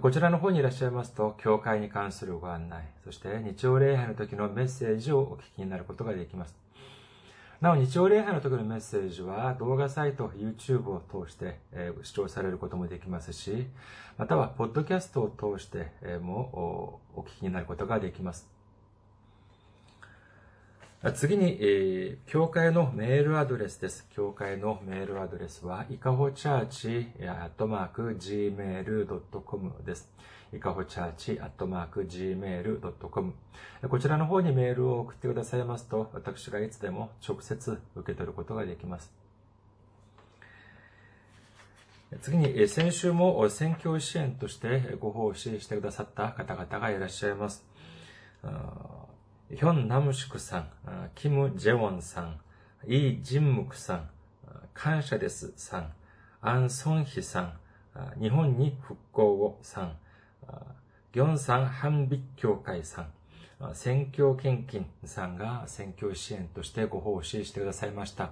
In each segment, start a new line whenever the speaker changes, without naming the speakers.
こちらの方にいらっしゃいますと、教会に関するご案内、そして日曜礼拝の時のメッセージをお聞きになることができます。なお、日曜礼拝の時のメッセージは動画サイト、YouTube を通して、えー視聴されることもできますし、または、ポッドキャストを通して、えもおお聞きになることができます。次に、えー教会のメールアドレスです。教会のメールアドレスは、いかほチャーチ、アットマーク、gmail.com です。いかほチャーチ、アットマーク、gmail.com。こちらの方にメールを送ってくださいますと、私がいつでも直接受け取ることができます。次に、先週も選挙支援としてご奉仕してくださった方々がいらっしゃいます。ヒョン・ナムシクさん、キム・ジェウォンさん、イ・ジンムクさん、感謝ですさん、アン・ソンヒさん、日本に復興をさん、ギョンさん・ハンビッ協会さん、選挙献金さんが選挙支援としてご奉仕してくださいました。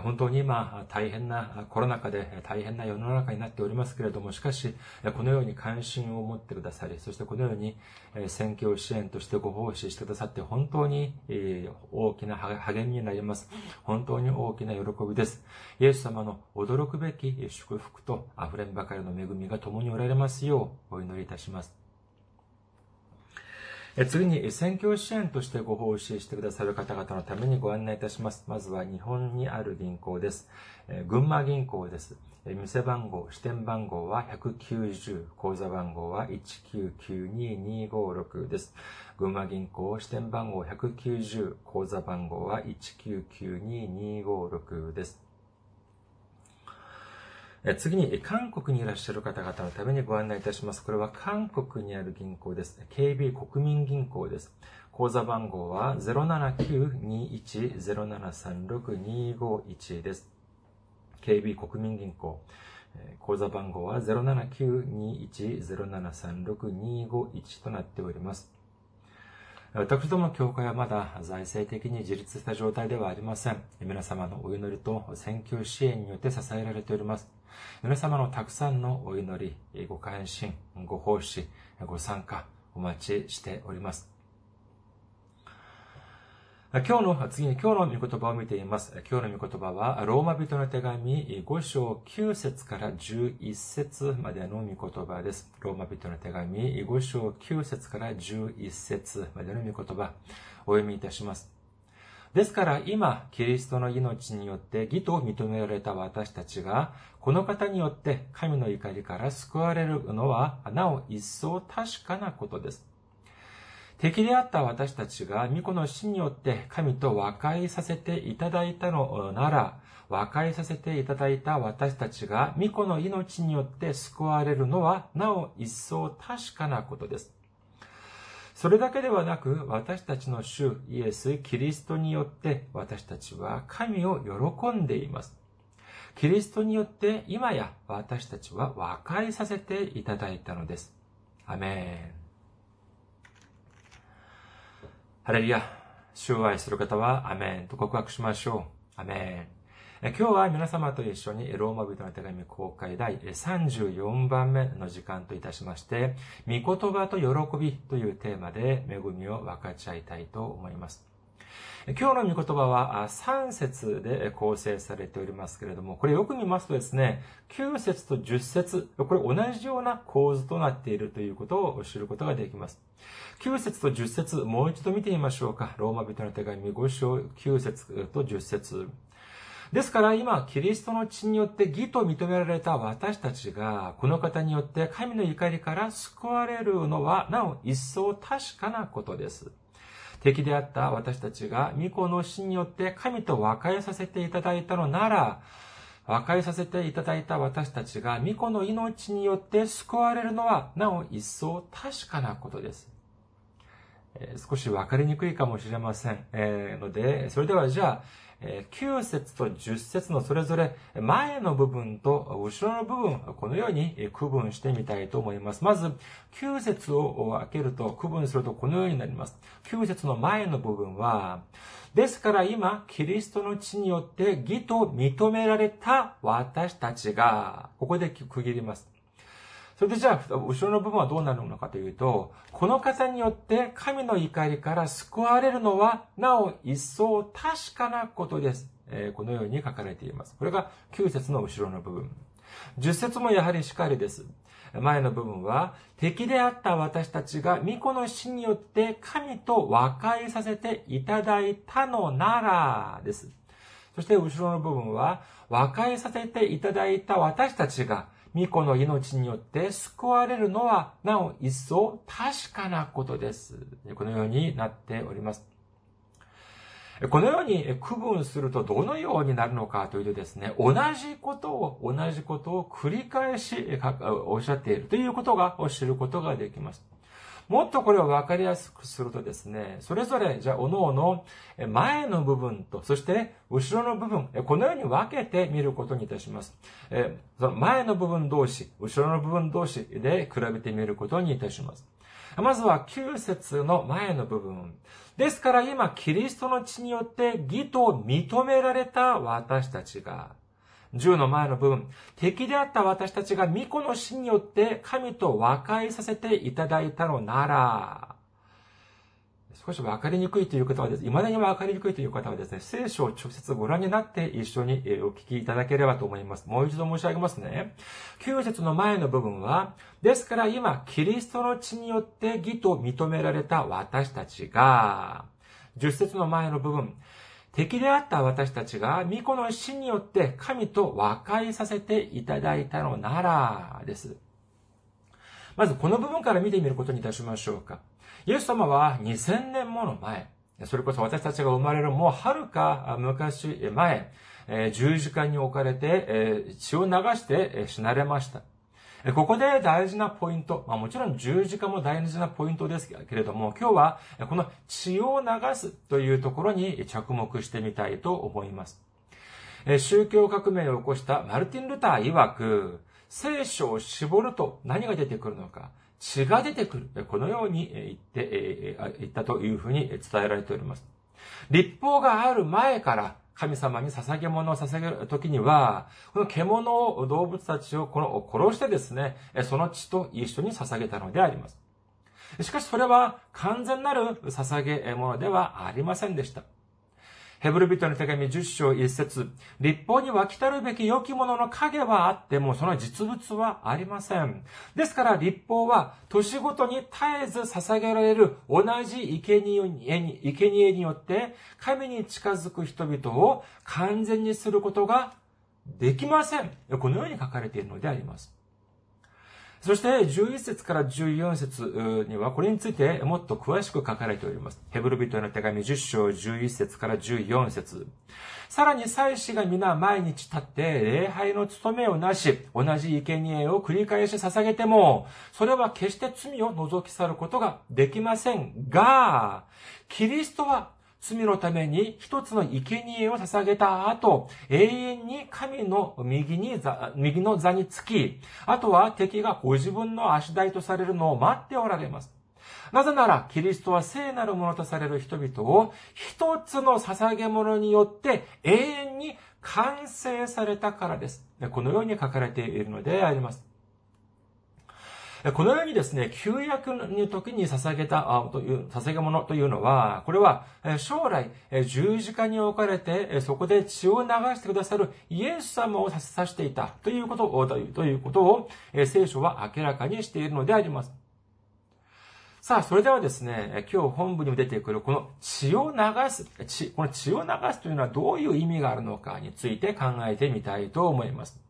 本当に今、大変なコロナ禍で大変な世の中になっておりますけれども、しかし、このように関心を持ってくださり、そしてこのように選挙支援としてご奉仕してくださって、本当に大きな励みになります。本当に大きな喜びです。イエス様の驚くべき祝福と溢れんばかりの恵みが共におられますようお祈りいたします。次に、選挙支援としてご奉仕してくださる方々のためにご案内いたします。まずは日本にある銀行です。群馬銀行です。店番号、支店番号は190、口座番号は1992256です。群馬銀行、支店番号190、口座番号は1992256です。次に、韓国にいらっしゃる方々のためにご案内いたします。これは韓国にある銀行です。KB 国民銀行です。口座番号は079-21-0736-251です。KB 国民銀行。口座番号は079-21-0736-251となっております。私どもの教会はまだ財政的に自立した状態ではありません。皆様のお祈りと選挙支援によって支えられております。皆様のたくさんのお祈り、ご関心、ご奉仕、ご参加、お待ちしております。今日の、次に今日の御言葉を見ています。今日の御言葉は、ローマ人の手紙5章9節から11節までの御言葉です。ローマ人の手紙5章9節から11節までの御言葉、お読みいたします。ですから今、キリストの命によって義と認められた私たちが、この方によって神の怒りから救われるのは、なお一層確かなことです。敵であった私たちが、巫女の死によって神と和解させていただいたのなら、和解させていただいた私たちが、巫女の命によって救われるのは、なお一層確かなことです。それだけではなく、私たちの主イエス・キリストによって、私たちは神を喜んでいます。キリストによって、今や私たちは和解させていただいたのです。アメン。ハレルヤ。主を愛する方は、アメンと告白しましょう。アメン。今日は皆様と一緒にローマ人の手紙公開第34番目の時間といたしまして、御言葉と喜びというテーマで恵みを分かち合いたいと思います。今日の御言葉は3節で構成されておりますけれども、これよく見ますとですね、9節と10節これ同じような構図となっているということを知ることができます。9節と10節もう一度見てみましょうか。ローマ人の手紙5章9節と10節ですから今、キリストの血によって義と認められた私たちが、この方によって神の怒りから救われるのは、なお一層確かなことです。敵であった私たちが、御子の死によって神と和解させていただいたのなら、和解させていただいた私たちが、御子の命によって救われるのは、なお一層確かなことです。少し分かりにくいかもしれません。えーので、それではじゃあ、9節と10節のそれぞれ前の部分と後ろの部分、このように区分してみたいと思います。まず、9節を開けると、区分するとこのようになります。9節の前の部分は、ですから今、キリストの血によって義と認められた私たちが、ここで区切ります。それでじゃあ、後ろの部分はどうなるのかというと、この方によって神の怒りから救われるのは、なお一層確かなことです。えー、このように書かれています。これが9節の後ろの部分。10節もやはりしかりです。前の部分は、敵であった私たちが巫女の死によって神と和解させていただいたのなら、です。そして後ろの部分は、和解させていただいた私たちが巫女の命によって救われるのは、なお一層確かなことです。このようになっております。このように区分するとどのようになるのかというとですね、同じことを、同じことを繰り返しおっしゃっているということが知ることができます。もっとこれを分かりやすくするとですね、それぞれ、じゃあ、おのおの前の部分と、そして後ろの部分、このように分けてみることにいたします。えその前の部分同士、後ろの部分同士で比べてみることにいたします。まずは9節の前の部分。ですから今、キリストの血によって義と認められた私たちが、10の前の部分、敵であった私たちが巫女の死によって神と和解させていただいたのなら、少し分かりにくいという方はですね、未だに分かりにくいという方はですね、聖書を直接ご覧になって一緒にお聞きいただければと思います。もう一度申し上げますね。9節の前の部分は、ですから今、キリストの血によって義と認められた私たちが、10節の前の部分、敵であった私たちが、巫女の死によって神と和解させていただいたのなら、です。まずこの部分から見てみることにいたしましょうか。イエス様は2000年もの前、それこそ私たちが生まれるもう遥か昔前、十字架に置かれて血を流して死なれました。ここで大事なポイント、まあ、もちろん十字架も大事なポイントですけれども、今日はこの血を流すというところに着目してみたいと思います。宗教革命を起こしたマルティン・ルター曰く、聖書を絞ると何が出てくるのか、血が出てくる。このように言って、言ったというふうに伝えられております。立法がある前から神様に捧げ物を捧げる時には、この獣を動物たちをこの殺してですね、その血と一緒に捧げたのであります。しかしそれは完全なる捧げ物ではありませんでした。ヘブル人の手紙10章1節立法には来たるべき良きものの影はあっても、その実物はありません。ですから立法は、年ごとに絶えず捧げられる同じ生贄によって、神に近づく人々を完全にすることができません。このように書かれているのであります。そして、11節から14節には、これについてもっと詳しく書かれております。ヘブル人への手紙10章11節から14節さらに祭司が皆毎日立って礼拝の務めをなし、同じ生贄を繰り返し捧げても、それは決して罪を除き去ることができませんが、キリストは罪のために一つの生贄を捧げた後、永遠に神の右に座右の座につき、あとは敵がご自分の足台とされるのを待っておられます。なぜなら、キリストは聖なるものとされる人々を一つの捧げ物によって永遠に完成されたからです。このように書かれているのであります。このようにですね、旧約の時に捧げた、という、捧げ物というのは、これは、将来、十字架に置かれて、そこで血を流してくださるイエス様を指していたということを、ということを、聖書は明らかにしているのであります。さあ、それではですね、今日本部にも出てくるこの血を流す、血、この血を流すというのはどういう意味があるのかについて考えてみたいと思います。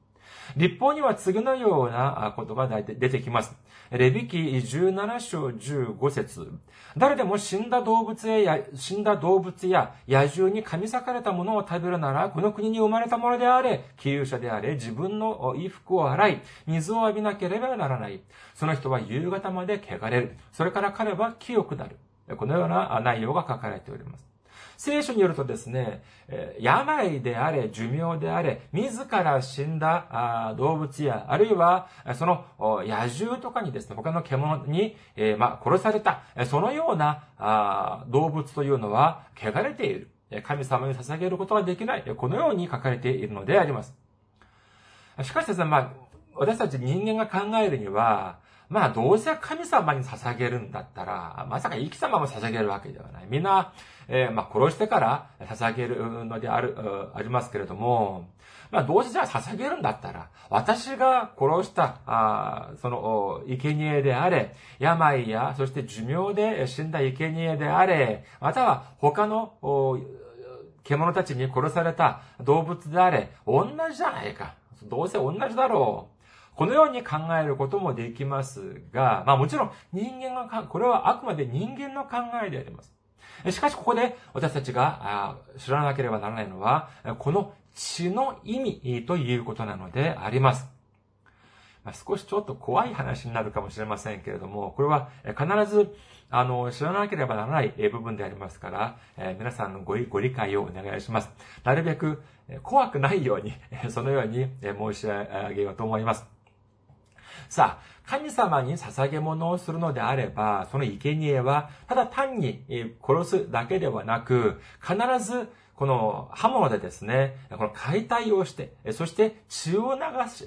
立法には次のようなことが出てきます。レビキ17章15節誰でも死んだ動物や、死んだ動物や野獣に噛み裂かれたものを食べるなら、この国に生まれたものであれ、気流者であれ、自分の衣服を洗い、水を浴びなければならない。その人は夕方まで汚れる。それから彼は清くなる。このような内容が書かれております。聖書によるとですね、病であれ、寿命であれ、自ら死んだ動物や、あるいは、その野獣とかにですね、他の獣にえ、まあ、殺された、そのような動物というのは、汚れている。神様に捧げることができない。このように書かれているのであります。しかしですね、まあ、私たち人間が考えるには、まあ、どうせ神様に捧げるんだったら、まさか生き様も捧げるわけではない。みんな、えー、まあ、殺してから捧げるのである、ありますけれども、まあ、どうせじゃあ捧げるんだったら、私が殺した、あその、生贄であれ、病や、そして寿命で死んだ生贄であれ、または他の、獣たちに殺された動物であれ、同じじゃないか。どうせ同じだろう。このように考えることもできますが、まあもちろん人間が、これはあくまで人間の考えであります。しかしここで私たちが知らなければならないのは、この血の意味ということなのであります。少しちょっと怖い話になるかもしれませんけれども、これは必ずあの、知らなければならない部分でありますから、え皆さんのごご理解をお願いします。なるべく怖くないように、そのように申し上げようと思います。さあ、神様に捧げ物をするのであれば、その生贄は、ただ単に殺すだけではなく、必ずこの刃物でですね、この解体をして、そして血を流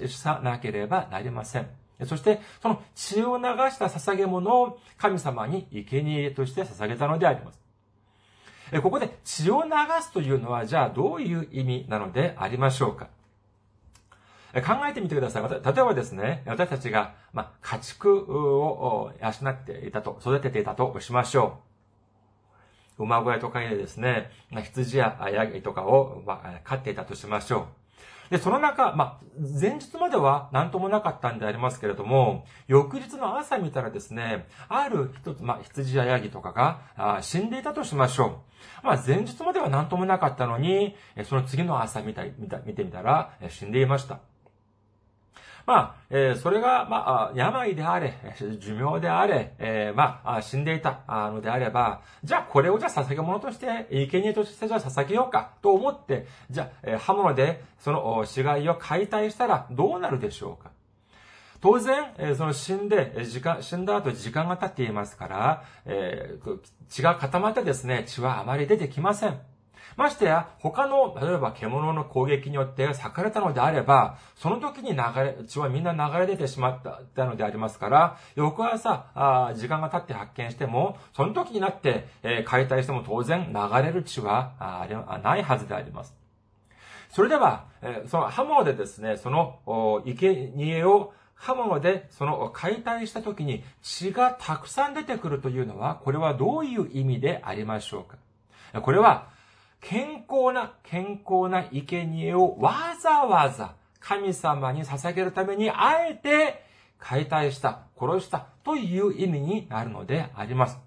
さなければなりません。そして、その血を流した捧げ物を神様に生贄として捧げたのであります。ここで血を流すというのは、じゃあどういう意味なのでありましょうか？考えてみてください。例えばですね、私たちが、まあ、家畜を養っていたと、育てていたとしましょう。馬小屋とかでですね、羊やヤギとかを、まあ、飼っていたとしましょう。で、その中、まあ、前日までは何ともなかったんでありますけれども、翌日の朝見たらですね、ある一つ、まあ、羊やヤギとかが死んでいたとしましょう。まあ、前日までは何ともなかったのに、その次の朝見た、見た、見てみたら死んでいました。まあ、えー、それが、まあ、病であれ、寿命であれ、えー、まあ、死んでいたのであれば、じゃあこれをじゃあ捧げ物として、生贄としてじゃあ捧げようかと思って、じゃあ、えー、刃物でその死骸を解体したらどうなるでしょうか当然、その死んで、時間、死んだ後時間が経っていますから、え、血が固まってですね、血はあまり出てきません。ましてや、他の、例えば獣の攻撃によって裂かれたのであれば、その時に流れ、血はみんな流れ出てしまったのでありますから、翌朝、あ時間が経って発見しても、その時になって、えー、解体しても当然流れる血はあないはずであります。それでは、えー、その刃物でですね、その、生贄を刃物でその解体した時に血がたくさん出てくるというのは、これはどういう意味でありましょうか？これは、健康な、健康な生贄をわざわざ神様に捧げるためにあえて解体した、殺したという意味になるのであります。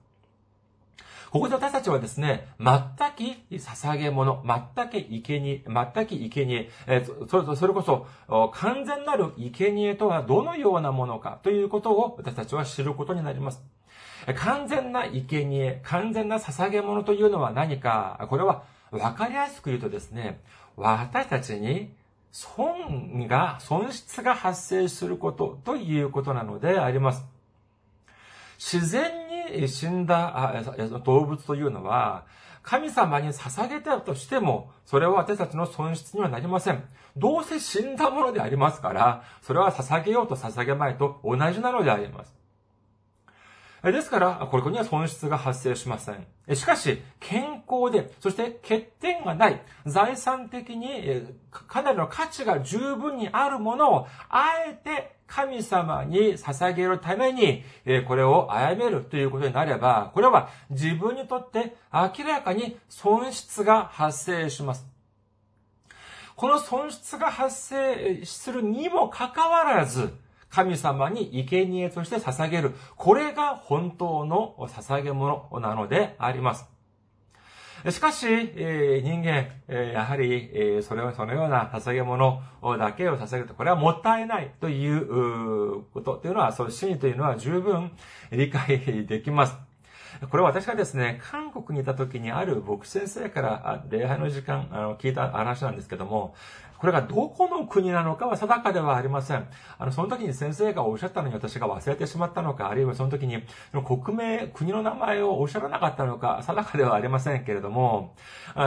ここで私たちはですね、全き捧げ物、全き生贄、全き生贄、えそれそれこそ完全なる生贄とはどのようなものかということを私たちは知ることになります。完全な生贄、完全な捧げ物というのは何か、これはわかりやすく言うとですね、私たちに損が、損失が発生することということなのであります。自然に死んだ動物というのは、神様に捧げたとしても、それは私たちの損失にはなりません。どうせ死んだものでありますから、それは捧げようと捧げまいと同じなのであります。ですから、これには損失が発生しません。しかし、健康で、そして欠点がない、財産的にかなりの価値が十分にあるものを、あえて神様に捧げるために、これを殺めるということになれば、これは自分にとって明らかに損失が発生します。この損失が発生するにもかかわらず、神様に生贄として捧げる。これが本当の捧げ物なのであります。しかし、人間、やはり、それはそのような捧げ物だけを捧げると、これはもったいないということというのは、その真理というのは十分理解できます。これは私がですね、韓国にいた時にある牧師先生から礼拝の時間、あの、聞いた話なんですけども、これがどこの国なのかは定かではありません。あの、その時に先生がおっしゃったのに私が忘れてしまったのか、あるいはその時に国名、国の名前をおっしゃらなかったのか、定かではありませんけれども、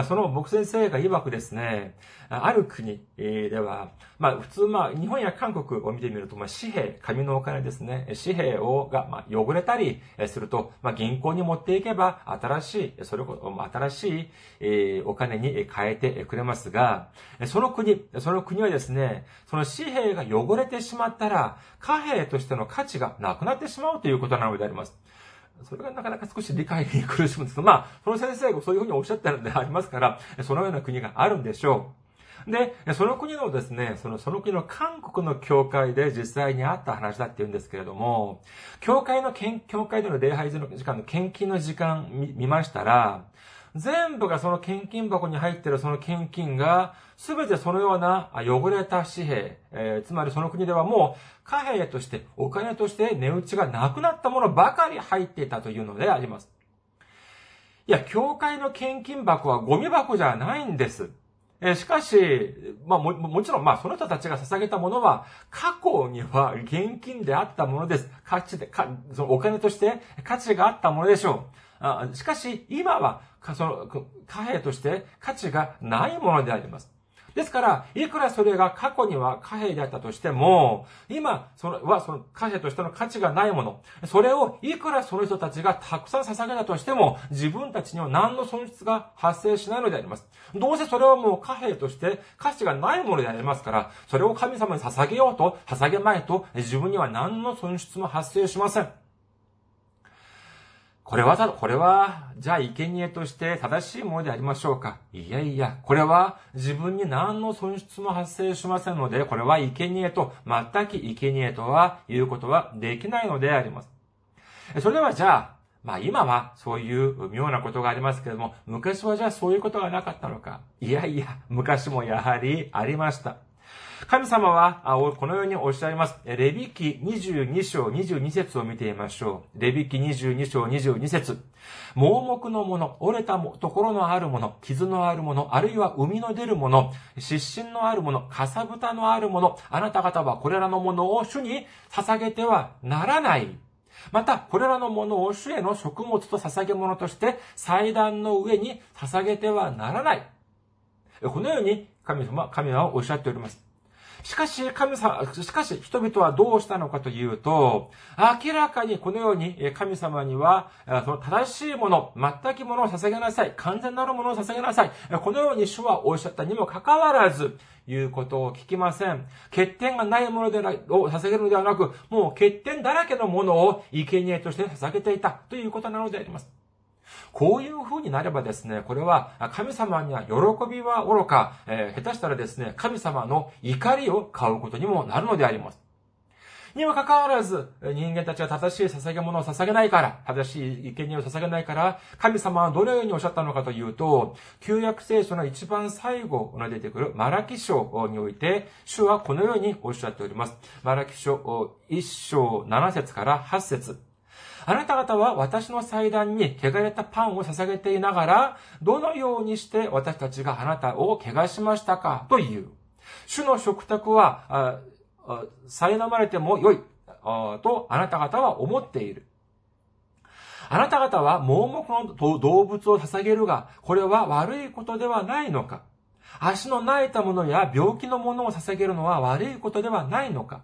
その僕先生が曰くですね、ある国では、まあ普通まあ日本や韓国を見てみると、まあ紙幣、紙のお金ですね、紙幣をが、まあ、汚れたりすると、まあ銀行に持っていけば新しい、それこそ新しい、えお金に変えてくれますが、その国、その国はですね、その紙幣が汚れてしまったら、貨幣としての価値がなくなってしまうということなのであります。それがなかなか少し理解に苦しむんですけど、まあ、その先生がそういうふうにおっしゃってるのでありますから、そのような国があるんでしょう。で、その国のですね、その、その国の韓国の教会で実際にあった話だって言うんですけれども、教会の、教会での礼拝時間の献金の時間見ましたら、全部がその献金箱に入っているその献金が、すべてそのような汚れた紙幣、えー、つまりその国ではもう貨幣として、お金として値打ちがなくなったものばかり入っていたというのであります。いや、教会の献金箱はゴミ箱じゃないんです。えしかし、まあも、もちろん、まあ、その人たちが捧げたものは、過去には現金であったものです。価値で、かそのお金として価値があったものでしょう。あしかし、今は、その、貨幣として価値がないものであります。ですから、いくらそれが過去には貨幣であったとしても、今、その、はその貨幣としての価値がないもの。それをいくらその人たちがたくさん捧げたとしても、自分たちには何の損失が発生しないのであります。どうせそれはもう貨幣として価値がないものでありますから、それを神様に捧げようと、捧げまいと、自分には何の損失も発生しません。これはた、これは、じゃあ、生贄として正しいものでありましょうか？いやいや、これは自分に何の損失も発生しませんので、これは生贄と、全く生贄とは言うことはできないのであります。それではじゃあ、まあ今はそういう妙なことがありますけれども、昔はじゃあそういうことがなかったのか？いやいや、昔もやはりありました。神様は、このようにおっしゃいます。レビ記22章22節を見てみましょう。レビ記22章22節盲目のもの、折れたところのあるもの、傷のあるもの、あるいは海の出るもの、失神のあるもの、かさぶたのあるもの、あなた方はこれらのものを主に捧げてはならない。また、これらのものを主への食物と捧げ物として祭壇の上に捧げてはならない。このように神様、神はおっしゃっております。しかし、神様、しかし、人々はどうしたのかというと、明らかにこのように神様には、その正しいもの、全くものを捧げなさい。完全なるものを捧げなさい。このように主はおっしゃったにもかかわらず、いうことを聞きません。欠点がないものでを捧げるのではなく、もう欠点だらけのものを生贄として捧げていたということなのであります。こういう風になればですね、これは神様には喜びは愚か、えー、下手したらですね、神様の怒りを買うことにもなるのであります。にもかかわらず、人間たちは正しい捧げ物を捧げないから、正しい生贄を捧げないから、神様はどのようにおっしゃったのかというと、旧約聖書の一番最後の出てくるマラキ書において、主はこのようにおっしゃっております。マラキ書1章7節から8節あなた方は私の祭壇に汚れたパンを捧げていながら、どのようにして私たちがあなたを汚しましたか？という。主の食卓は、苛まれても良い、とあなた方は思っている。あなた方は盲目の動物を捧げるが、これは悪いことではないのか？足の泣いたものや病気のものを捧げるのは悪いことではないのか？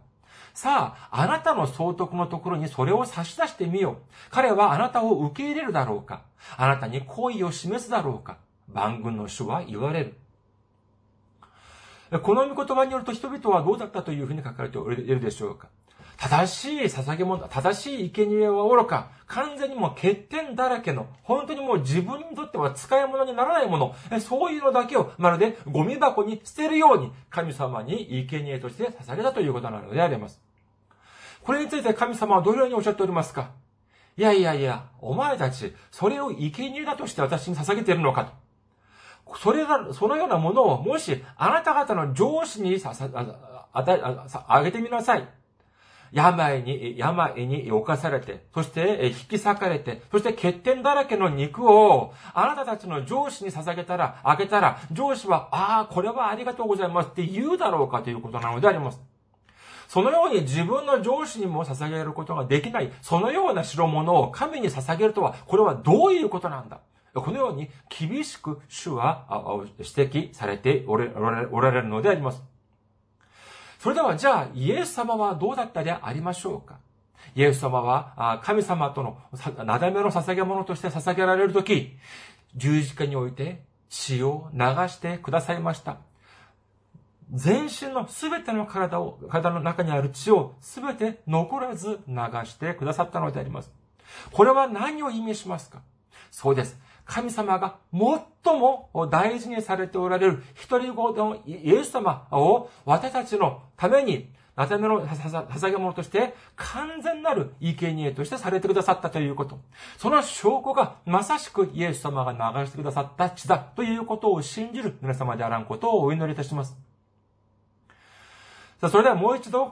さあ、あなたの総督のところにそれを差し出してみよう。彼はあなたを受け入れるだろうかあなたに好意を示すだろうか万軍の主は言われる。この御言葉によると人々はどうだったというふうに書かれているでしょうか正しい捧げ物、正しい生贄は愚か、完全にもう欠点だらけの、本当にもう自分にとっては使い物にならないもの、そういうのだけをまるでゴミ箱に捨てるように神様に生贄として捧げたということなのであります。これについて神様はどのようにおっしゃっておりますか？いやいやいや、お前たち、それを生贄だとして私に捧げているのかと。それが、そのようなものを、もし、あなた方の上司にさ、さ、あ、あ、あげてみなさい。病に、病に侵されて、そして引き裂かれて、そして欠点だらけの肉を、あなたたちの上司に捧げたら、あげたら、上司は、ああ、これはありがとうございますって言うだろうかということなのであります。そのように自分の上司にも捧げることができない、そのような代物を神に捧げるとは、これはどういうことなんだ？このように厳しく主は指摘されておられるのであります。それではじゃあイエス様はどうだったでありましょうか？イエス様は神様とのなだめの捧げ物として捧げられるとき、十字架において血を流してくださいました。全身のすべての体を、体の中にある血をすべて残らず流してくださったのであります。これは何を意味しますか？そうです。神様が最も大事にされておられる一人子のイエス様を私たちのために、なための捧げ物として完全なる生贄としてされてくださったということ。その証拠がまさしくイエス様が流してくださった血だということを信じる皆様であらんことをお祈りいたします。さあ、それではもう一度、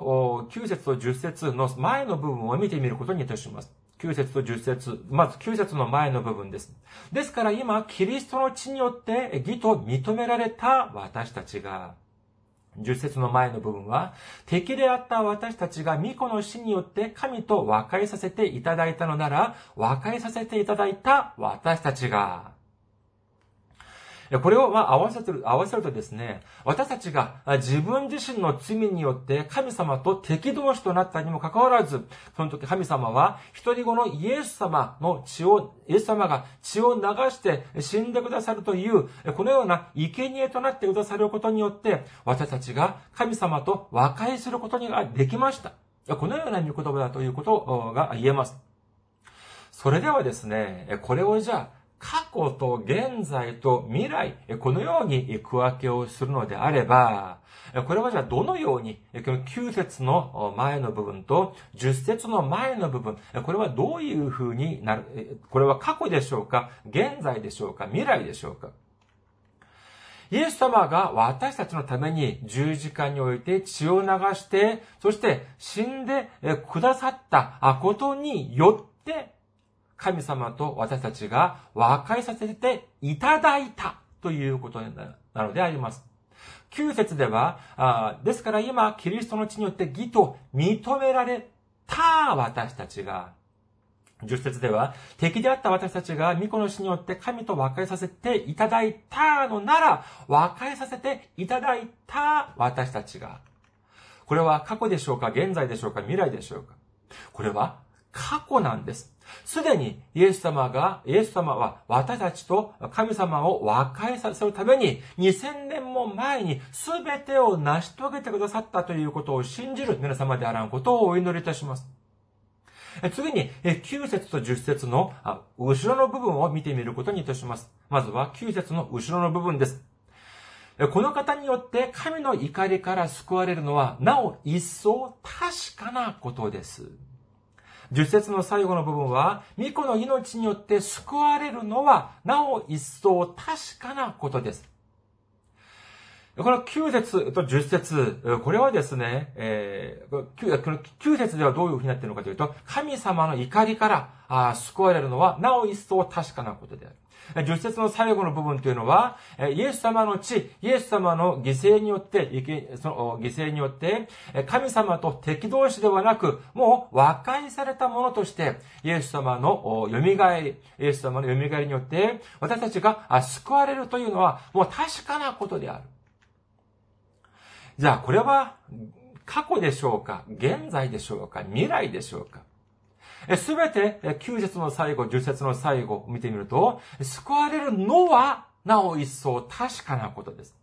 9節と10節の前の部分を見てみることにいたします。9節と10節まず9節の前の部分です。ですから今、キリストの血によって義と認められた私たちが、10節の前の部分は、敵であった私たちが巫女の死によって神と和解させていただいたのなら、和解させていただいた私たちが、これをま合わせる、合わせるとですね、私たちが自分自身の罪によって神様と敵同士となったにもかかわらず、その時神様は一人子のイエス様の血を、イエス様が血を流して死んでくださるという、このような生贄となってくださることによって、私たちが神様と和解することにできました。このような御言葉だということが言えます。それではですね、これをじゃあ、過去と現在と未来、このように区分けをするのであれば、これはじゃあどのように、この9節の前の部分と10節の前の部分、これはどういう風になる、これは過去でしょうか現在でしょうか未来でしょうか。イエス様が私たちのために十字架において血を流して、そして死んでくださったことによって、神様と私たちが和解させていただいたということなのであります。9節では、あですから今、キリストの血によって義と認められた私たちが、10節では、敵であった私たちが巫女の死によって神と和解させていただいたのなら、和解させていただいた私たちが、これは過去でしょうか現在でしょうか未来でしょうかこれは過去なんです。すでにイエス様が、イエス様は私たちと神様を和解させるために2000年も前に全てを成し遂げてくださったということを信じる皆様であらんことをお祈りいたします。次に、9節と10節の後ろの部分を見てみることにいたします。まずは9節の後ろの部分です。この方によって神の怒りから救われるのは、なお一層確かなことです。十節の最後の部分は、巫女の命によって救われるのは、なお一層確かなことです。この9節と10節これはですね、えー、9, 節ではどういうふうになっているのかというと、神様の怒りから救われるのは、なお一層確かなことである。十節の最後の部分というのは、イエス様の血、イエス様の犠牲によって、その犠牲によって、神様と敵同士ではなく、もう和解されたものとして、イエス様の蘇り、イエス様の蘇りによって、私たちが救われるというのは、もう確かなことである。じゃあ、これは、過去でしょうか現在でしょうか未来でしょうかすべて、9節の最後、10節の最後を見てみると、救われるのは、なお一層確かなことです。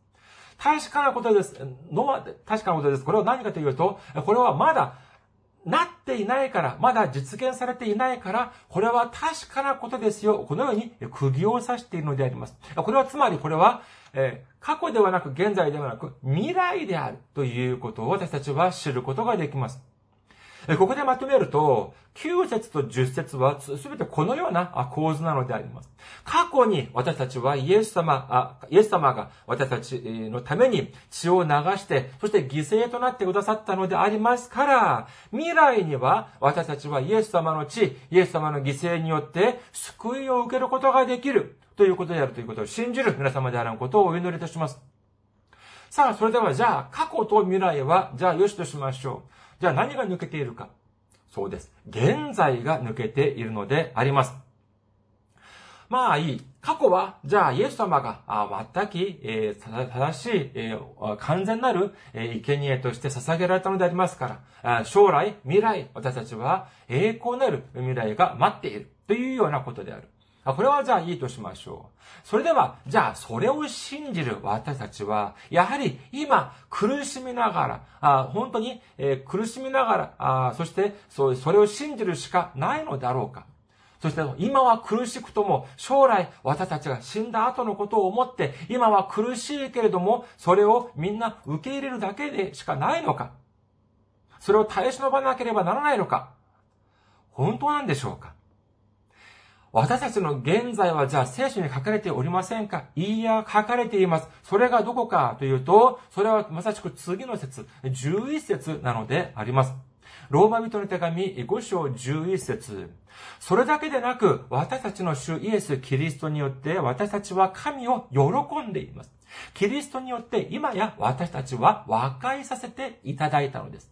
確かなことです。のは、確かなことです。これは何かというと、これはまだ、なっていないから、まだ実現されていないから、これは確かなことですよ。このように釘を刺しているのであります。これはつまりこれは、えー、過去ではなく現在ではなく未来であるということを私たちは知ることができます。ここでまとめると、9節と10節はすべてこのような構図なのであります。過去に私たちはイエス様、あイエス様が私たちのために血を流して、そして犠牲となってくださったのでありますから、未来には私たちはイエス様の血、イエス様の犠牲によって救いを受けることができるということであるということを信じる皆様であることをお祈りいたします。さあ、それではじゃあ、過去と未来は、じゃあ、よしとしましょう。じゃあ、何が抜けているか。そうです。現在が抜けているのであります。まあいい。過去は、じゃあ、イエス様が、あ全く、えー、正しい、えー、完全なる、えー、生贄として捧げられたのでありますから、あ将来、未来、私たちは栄光なる未来が待っているというようなことである。これはじゃあいいとしましょう。それでは、じゃあそれを信じる私たちは、やはり今苦しみながら、あ本当に、えー、苦しみながらあ、そしてそそれを信じるしかないのだろうか。そして今は苦しくとも将来私たちが死んだ後のことを思って今は苦しいけれどもそれをみんな受け入れるだけでしかないのかそれを耐え忍ばなければならないのか本当なんでしょうか私たちの現在はじゃあ聖書に書かれておりませんか？いいや、書かれています。それがどこかというと、それはまさしく次の説、11節なのであります。ローマ人の手紙5章11節それだけでなく、私たちの主イエス・キリストによって私たちは神を喜んでいます。キリストによって今や私たちは和解させていただいたのです。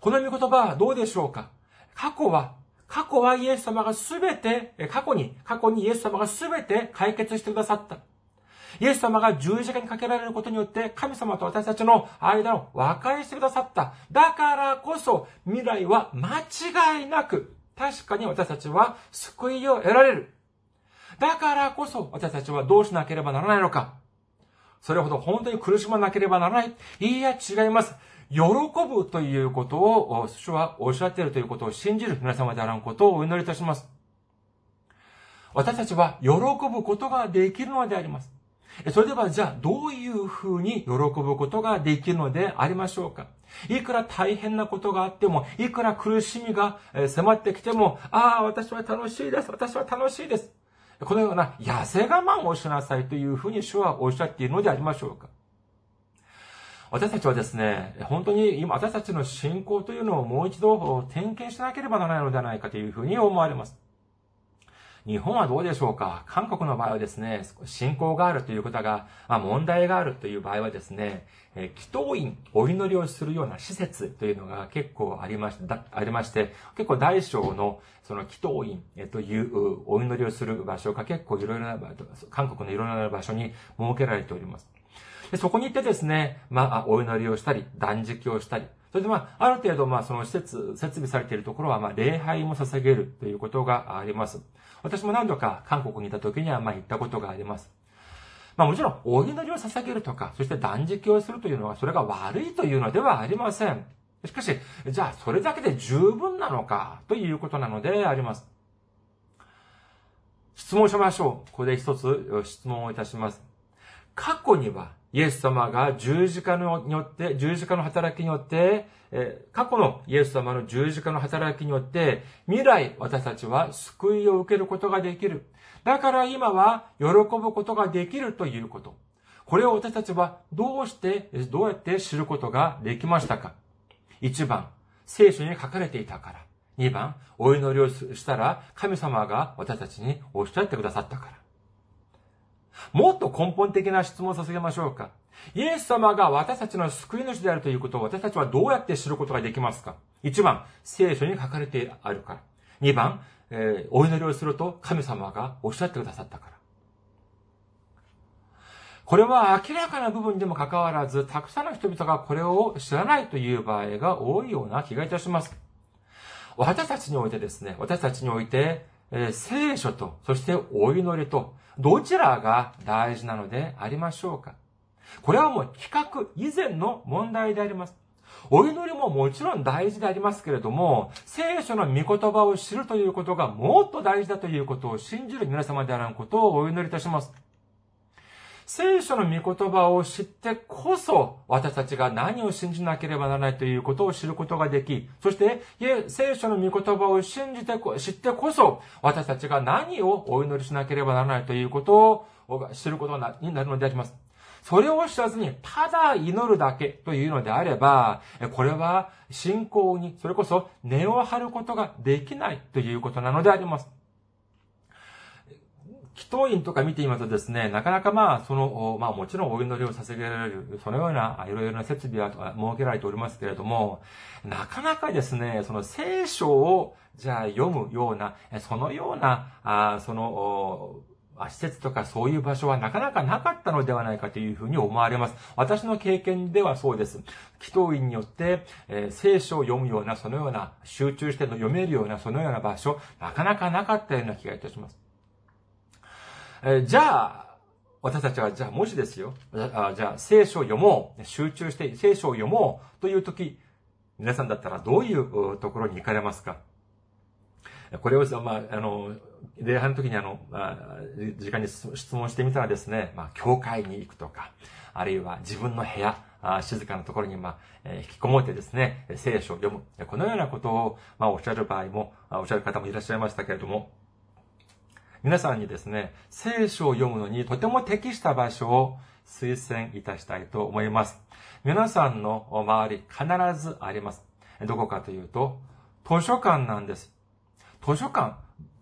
この御言葉はどうでしょうか？過去は過去はイエス様がすべて、過去に、過去にイエス様がすべて解決してくださった。イエス様が十字架にかけられることによって神様と私たちの間を和解してくださった。だからこそ未来は間違いなく確かに私たちは救いを得られる。だからこそ私たちはどうしなければならないのか。それほど本当に苦しまなければならない。いいや、違います。喜ぶということを、主はおっしゃっているということを信じる皆様であらんことをお祈りいたします。私たちは喜ぶことができるのであります。それではじゃあどういうふうに喜ぶことができるのでありましょうか？いくら大変なことがあっても、いくら苦しみが迫ってきても、ああ、私は楽しいです。私は楽しいです。このような痩せ我慢をしなさいというふうに主はおっしゃっているのでありましょうか？私たちはですね、本当に今私たちの信仰というのをもう一度点検しなければならないのではないかというふうに思われます。日本はどうでしょうか？韓国の場合はですね、信仰があるということが、まあ、問題があるという場合はですね、え祈祷院、お祈りをするような施設というのが結構ありましてありまして、結構大小のその祈祷院というお祈りをする場所が結構いろいろな、韓国のいろいろな場所に設けられております。でそこに行ってですね、まあ、お祈りをしたり、断食をしたり、それでまあ、ある程度、まあ、その施設、設備されているところは、まあ、礼拝も捧げるということがあります。私も何度か韓国にいた時には、まあ、行ったことがあります。まあもちろん、お祈りを捧げるとか、そして断食をするというのは、それが悪いというのではありません。しかし、じゃあ、それだけで十分なのか、ということなのであります。質問しましょう。ここで一つ質問をいたします。過去には、イエス様が十字架によって、十字架の働きによって、え過去のイエス様の十字架の働きによって、未来私たちは救いを受けることができる。だから今は喜ぶことができるということ。これを私たちはどうして、どうやって知ることができましたか一番、聖書に書かれていたから。二番、お祈りをしたら神様が私たちにおっしゃってくださったから。もっと根本的な質問をさせましょうか。イエス様が私たちの救い主であるということを私たちはどうやって知ることができますか ?1 番、聖書に書かれてあるから。2番、えー、お祈りをすると神様がおっしゃってくださったから。これは明らかな部分でも関わらず、たくさんの人々がこれを知らないという場合が多いような気がいたします。私たちにおいてですね、私たちにおいて、えー、聖書と、そしてお祈りと、どちらが大事なのでありましょうか？これはもう企画以前の問題であります。お祈りももちろん大事でありますけれども、聖書の御言葉を知るということがもっと大事だということを信じる皆様であらんことをお祈りいたします。聖書の御言葉を知ってこそ、私たちが何を信じなければならないということを知ることができ、そして、聖書の御言葉を信じて、知ってこそ、私たちが何をお祈りしなければならないということを知ることになるのであります。それを知らずに、ただ祈るだけというのであれば、これは信仰に、それこそ根を張ることができないということなのであります。祈祷院とか見てみますとですね、なかなかまあ、その、まあもちろんお祈りを捧げられる、そのような、いろいろな設備は設けられておりますけれども、なかなかですね、その聖書を、じゃあ読むような、そのような、あその、施設とかそういう場所はなかなかなかったのではないかというふうに思われます。私の経験ではそうです。祈祷院によって、えー、聖書を読むような、そのような、集中しての読めるような、そのような場所、なかなかなかったような気がいたします。え、じゃあ、私たちは、じゃあ、もしですよ、あじゃあ、聖書を読もう、集中して聖書を読もう。というとき、皆さんだったらどういうところに行かれますか？これを、まあ、あの、礼拝の時にあの、時間に質問してみたらですね、まあ、教会に行くとか、あるいは自分の部屋、静かなところに、まあ、引きこもってですね、聖書を読む。このようなことを、まあ、おっしゃる場合も、おっしゃる方もいらっしゃいましたけれども、皆さんにですね、聖書を読むのにとても適した場所を推薦いたしたいと思います。皆さんの周り必ずあります。どこかというと、図書館なんです。図書館、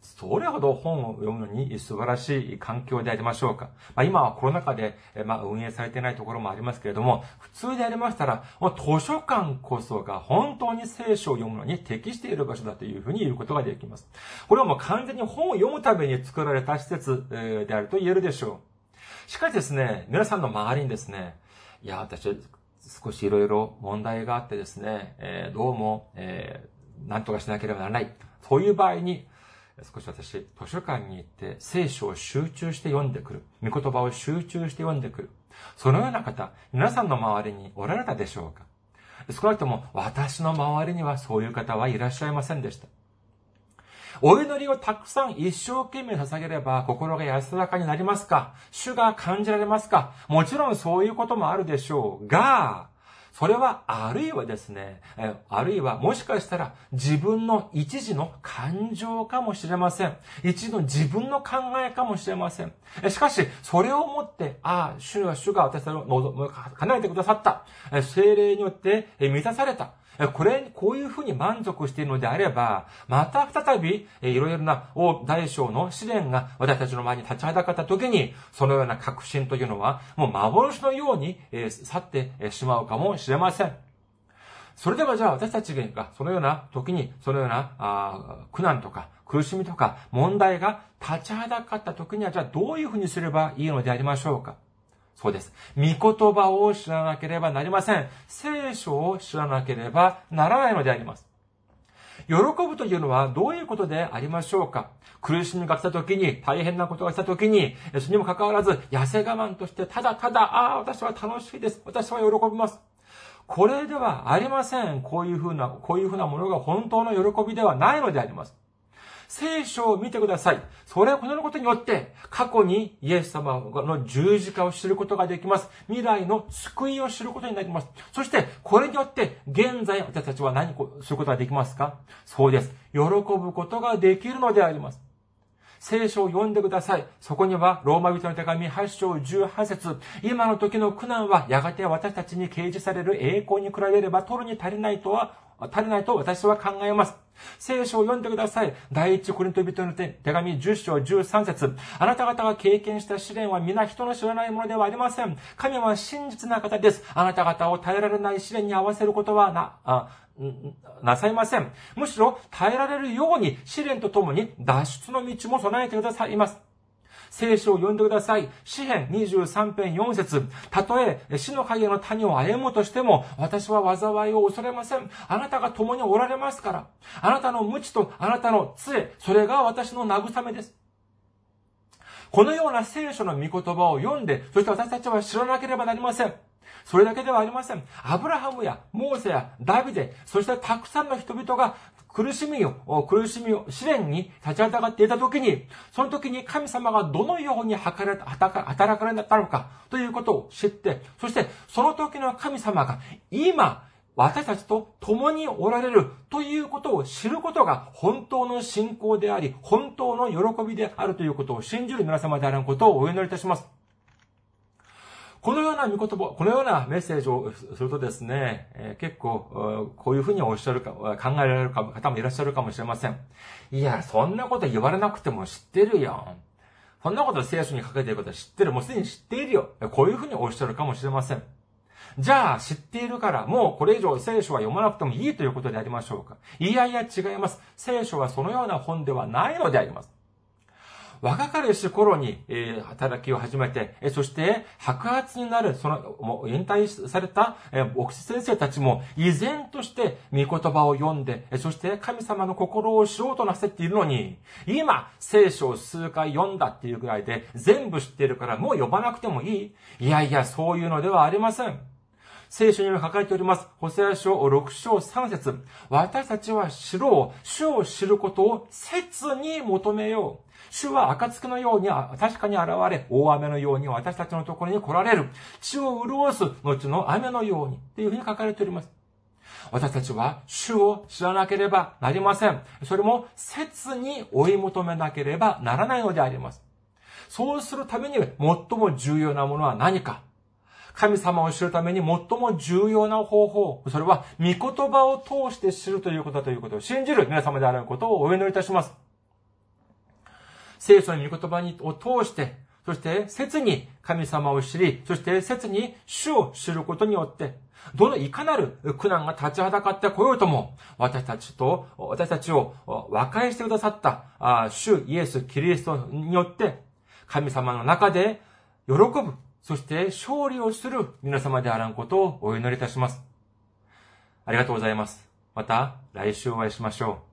それほど本を読むのに素晴らしい環境でありましょうか。まあ、今はコロナ禍で、まあ、運営されていないところもありますけれども、普通でありましたら、もう図書館こそが本当に聖書を読むのに適している場所だというふうに言うことができます。これはもう完全に本を読むために作られた施設であると言えるでしょう。しかしですね、皆さんの周りにですね、いや、私、少しいろいろ問題があってですね、えー、どうも、えー、何とかしなければならない。そういう場合に、少し私、図書館に行って聖書を集中して読んでくる。御言葉を集中して読んでくる。そのような方、皆さんの周りにおられたでしょうか少なくとも私の周りにはそういう方はいらっしゃいませんでした。お祈りをたくさん一生懸命捧げれば心が安らかになりますか？主が感じられますか？もちろんそういうこともあるでしょうが、それは、あるいはですね、あるいは、もしかしたら、自分の一時の感情かもしれません。一時の自分の考えかもしれません。しかし、それをもって、ああ、主が、主が私たちを叶えてくださった。精霊によって満たされた。これ、こういうふうに満足しているのであれば、また再び、いろいろな大小の試練が私たちの前に立ちはだかった時に、そのような確信というのは、もう幻のように去ってしまうかもしれません。それではじゃあ私たちがそのような時に、そのようなあ苦難とか苦しみとか問題が立ちはだかった時には、じゃあどういうふうにすればいいのでありましょうか？そうです。御言葉を知らなければなりません。聖書を知らなければならないのであります。喜ぶというのはどういうことでありましょうか？苦しみが来た時に、大変なことが来た時に、それにもかかわらず、痩せ我慢として、ただただ、ああ、私は楽しいです。私は喜びます。これではありません。こういうふうな、こういうふうなものが本当の喜びではないのであります。聖書を見てください。それはこのことによって、過去にイエス様の十字架を知ることができます。未来の救いを知ることになります。そして、これによって、現在私たちは何をすることができますか？そうです。喜ぶことができるのであります。聖書を読んでください。そこには、ローマ人の手紙8章18節今の時の苦難は、やがて私たちに掲示される栄光に比べれば取るに足りないとは足りないと私は考えます。聖書を読んでください。第一コリント人の手紙10章13節あなた方が経験した試練は皆人の知らないものではありません。神は真実な方です。あなた方を耐えられない試練に合わせることはな、あなさいません。むしろ耐えられるように試練とともに脱出の道も備えてくださいます。聖書を読んでください。詩編23編4節たとえ死の影の谷を歩むとしても、私は災いを恐れません。あなたが共におられますから。あなたの無知とあなたの杖、それが私の慰めです。このような聖書の御言葉を読んで、そして私たちは知らなければなりません。それだけではありません。アブラハムやモーセやダビデ、そしてたくさんの人々が苦しみを、苦しみを、試練に立ちはだかっていた時に、その時に神様がどのように働かれたのかということを知って、そしてその時の神様が今、私たちと共におられるということを知ることが本当の信仰であり、本当の喜びであるということを信じる皆様であることをお祈りいたします。このような見言葉、このようなメッセージをするとですね、結構、こういうふうにおっしゃるか、考えられる方もいらっしゃるかもしれません。いや、そんなこと言われなくても知ってるよ。そんなこと聖書に書かれていることは知ってる。もうすでに知っているよ。こういうふうにおっしゃるかもしれません。じゃあ、知っているから、もうこれ以上聖書は読まなくてもいいということでありましょうか。いやいや違います。聖書はそのような本ではないのであります。若かりし頃に、え、働きを始めて、え、そして白髪になる、その、もう引退された、えー、牧師先生たちも、依然として御言葉を読んで、え、そして神様の心を知ろうとなせているのに、今、聖書を数回読んだっていうぐらいで、全部知っているからもう読まなくてもいいいやいや、そういうのではありません。聖書には書かれております。ホセア書6章3節私たちは知ろう。主を知ることを切に求めよう。主は暁のように確かに現れ、大雨のように私たちのところに来られる。地を潤す後の雨のように。というふうに書かれております。私たちは主を知らなければなりません。それも切に追い求めなければならないのであります。そうするために最も重要なものは何か神様を知るために最も重要な方法、それは御言葉を通して知るということだということを信じる皆様であることをお祈りいたします。聖書の御言葉にを通して、そして切に神様を知り、そして切に主を知ることによって、どのいかなる苦難が立ちはだかってこようとも、私たちと、私たちを和解してくださった主イエス・キリストによって、神様の中で喜ぶ、そして勝利をする皆様であらんことをお祈りいたします。ありがとうございます。また来週お会いしましょう。